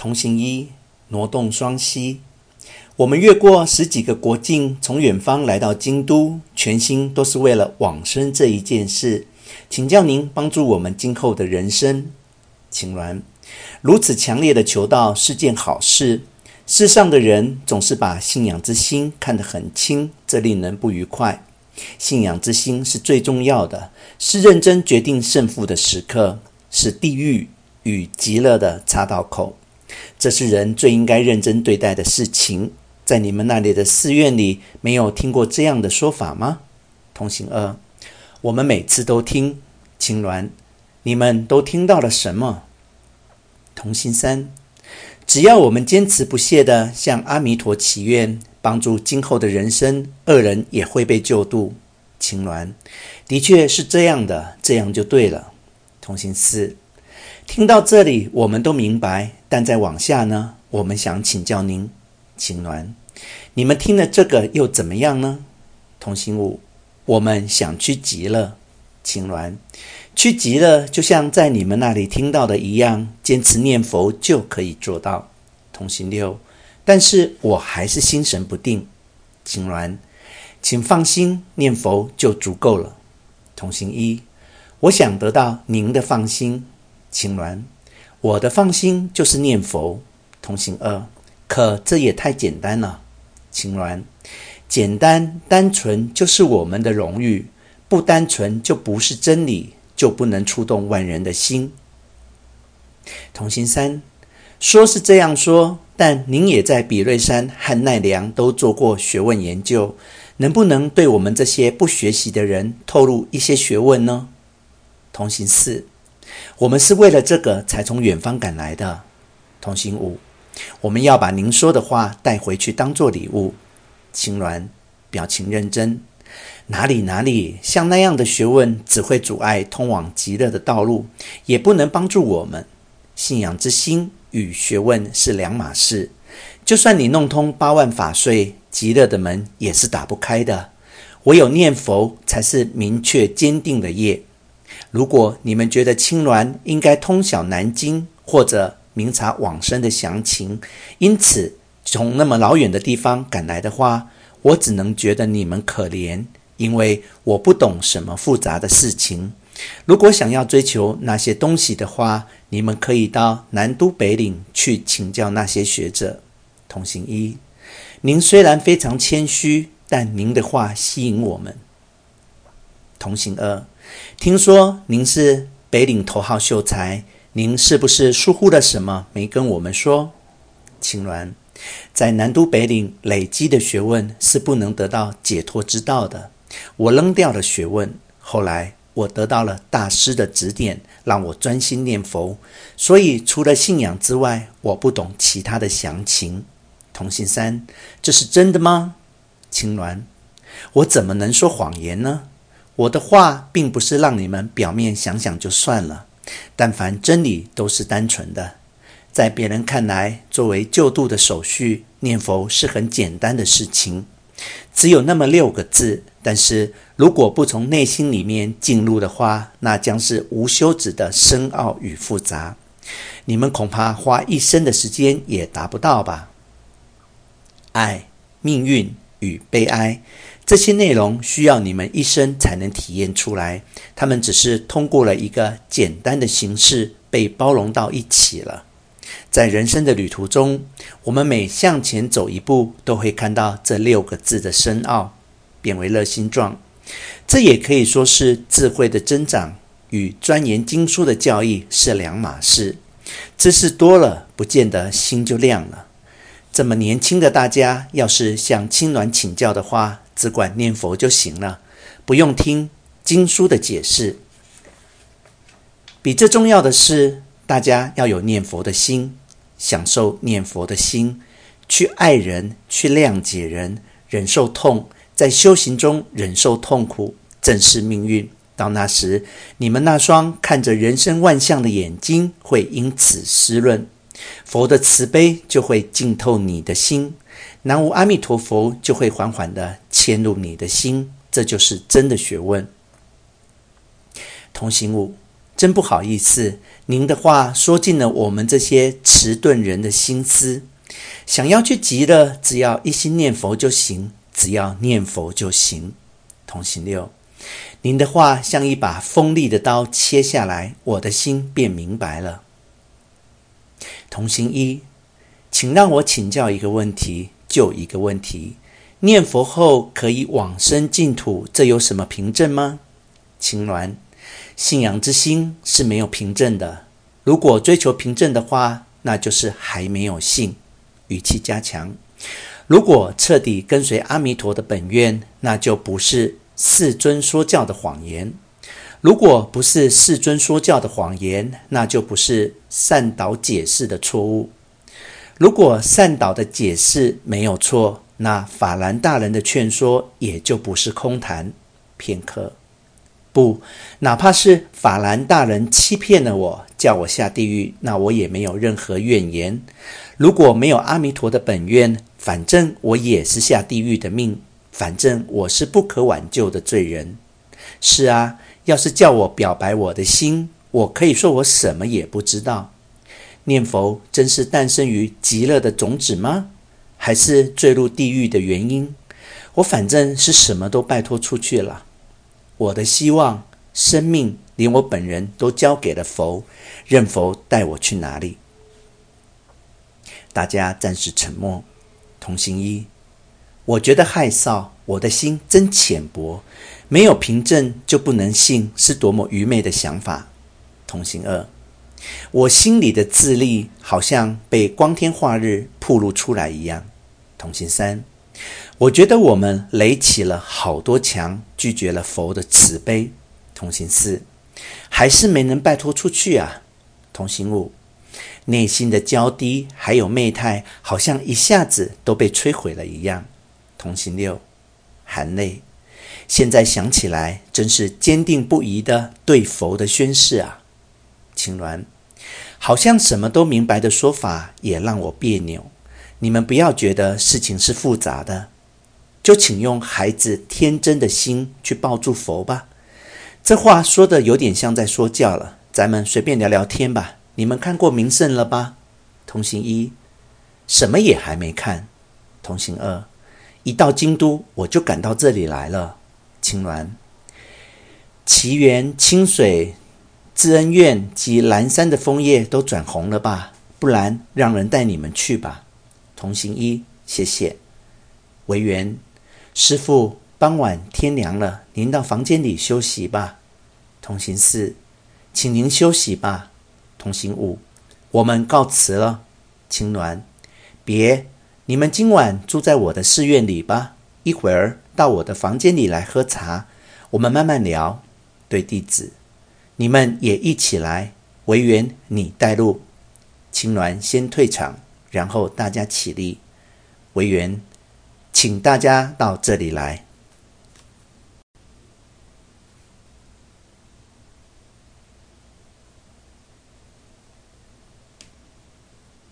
同行一，挪动双膝。我们越过十几个国境，从远方来到京都，全心都是为了往生这一件事。请教您帮助我们今后的人生。青鸾，如此强烈的求道是件好事。世上的人总是把信仰之心看得很轻，这令人不愉快。信仰之心是最重要的，是认真决定胜负的时刻，是地狱与极乐的岔道口。这是人最应该认真对待的事情。在你们那里的寺院里，没有听过这样的说法吗？同行二，我们每次都听。青鸾，你们都听到了什么？同行三，只要我们坚持不懈地向阿弥陀祈愿，帮助今后的人生，恶人也会被救度。青鸾，的确是这样的，这样就对了。同行四，听到这里，我们都明白，但再往下呢？我们想请教您，青鸾。你们听了这个又怎么样呢？同行五，我们想去极乐。青鸾，去极乐就像在你们那里听到的一样，坚持念佛就可以做到。同行六，但是我还是心神不定。青鸾，请放心，念佛就足够了。同行一，我想得到您的放心。青鸾，我的放心就是念佛。同行二，可这也太简单了。青鸾，简单单纯就是我们的荣誉，不单纯就不是真理，就不能触动万人的心。同行三，说是这样说，但您也在比瑞山和奈良都做过学问研究，能不能对我们这些不学习的人透露一些学问呢？同行四，我们是为了这个才从远方赶来的。同行五。我们要把您说的话带回去当做礼物。青鸾表情认真，哪里哪里，像那样的学问只会阻碍通往极乐的道路，也不能帮助我们。信仰之心与学问是两码事，就算你弄通八万法税，极乐的门也是打不开的。唯有念佛才是明确坚定的业。如果你们觉得青鸾应该通晓南经或者明察往生的详情，因此从那么老远的地方赶来的话，我只能觉得你们可怜，因为我不懂什么复杂的事情。如果想要追求那些东西的话，你们可以到南都北岭去请教那些学者。同行一，您虽然非常谦虚，但您的话吸引我们。同行二，听说您是北岭头号秀才。您是不是疏忽了什么，没跟我们说？青鸾，在南都北岭累积的学问是不能得到解脱之道的。我扔掉了学问，后来我得到了大师的指点，让我专心念佛。所以除了信仰之外，我不懂其他的详情。同行三，这是真的吗？青鸾，我怎么能说谎言呢？我的话并不是让你们表面想想就算了。但凡真理都是单纯的，在别人看来，作为救度的手续，念佛是很简单的事情，只有那么六个字。但是如果不从内心里面进入的话，那将是无休止的深奥与复杂。你们恐怕花一生的时间也达不到吧？爱、命运与悲哀。这些内容需要你们一生才能体验出来，他们只是通过了一个简单的形式被包容到一起了。在人生的旅途中，我们每向前走一步，都会看到这六个字的深奥，变为乐心状。这也可以说是智慧的增长与钻研经书的教义是两码事。知识多了，不见得心就亮了。这么年轻的大家，要是向青鸾请教的话，只管念佛就行了，不用听经书的解释。比这重要的是，大家要有念佛的心，享受念佛的心，去爱人，去谅解人，忍受痛，在修行中忍受痛苦，正视命运。到那时，你们那双看着人生万象的眼睛会因此湿润，佛的慈悲就会浸透你的心。南无阿弥陀佛，就会缓缓地迁入你的心，这就是真的学问。同行五，真不好意思，您的话说尽了我们这些迟钝人的心思。想要去极乐，只要一心念佛就行，只要念佛就行。同行六，您的话像一把锋利的刀切下来，我的心便明白了。同行一，请让我请教一个问题，就一个问题：念佛后可以往生净土，这有什么凭证吗？青鸾。信仰之心是没有凭证的。如果追求凭证的话，那就是还没有信。语气加强。如果彻底跟随阿弥陀的本愿，那就不是世尊说教的谎言。如果不是世尊说教的谎言，那就不是善导解释的错误。如果善导的解释没有错，那法兰大人的劝说也就不是空谈。片刻。不，哪怕是法兰大人欺骗了我，叫我下地狱，那我也没有任何怨言。如果没有阿弥陀的本愿，反正我也是下地狱的命，反正我是不可挽救的罪人。是啊，要是叫我表白我的心，我可以说我什么也不知道。念佛真是诞生于极乐的种子吗？还是坠入地狱的原因？我反正是什么都拜托出去了。我的希望、生命，连我本人都交给了佛，任佛带我去哪里。大家暂时沉默。同行一，我觉得害臊，我的心真浅薄，没有凭证就不能信，是多么愚昧的想法。同行二，我心里的自利好像被光天化日暴露出来一样。同行三。我觉得我们垒起了好多墙，拒绝了佛的慈悲。同行四，还是没能拜托出去啊。同行五，内心的娇滴还有媚态，好像一下子都被摧毁了一样。同行六，含泪。现在想起来，真是坚定不移的对佛的宣誓啊。青鸾，好像什么都明白的说法也让我别扭。你们不要觉得事情是复杂的。就请用孩子天真的心去抱住佛吧。这话说的有点像在说教了，咱们随便聊聊天吧。你们看过名胜了吧？同行一，什么也还没看。同行二，一到京都我就赶到这里来了。青鸾，祇园清水、智恩院及蓝山的枫叶都转红了吧？不然让人带你们去吧。同行一，谢谢。惟缘。师父，傍晚天凉了，您到房间里休息吧。同行四，请您休息吧。同行五，我们告辞了。青鸾，别，你们今晚住在我的寺院里吧。一会儿到我的房间里来喝茶，我们慢慢聊。对弟子，你们也一起来。维园，你带路。青鸾先退场，然后大家起立。维园。请大家到这里来。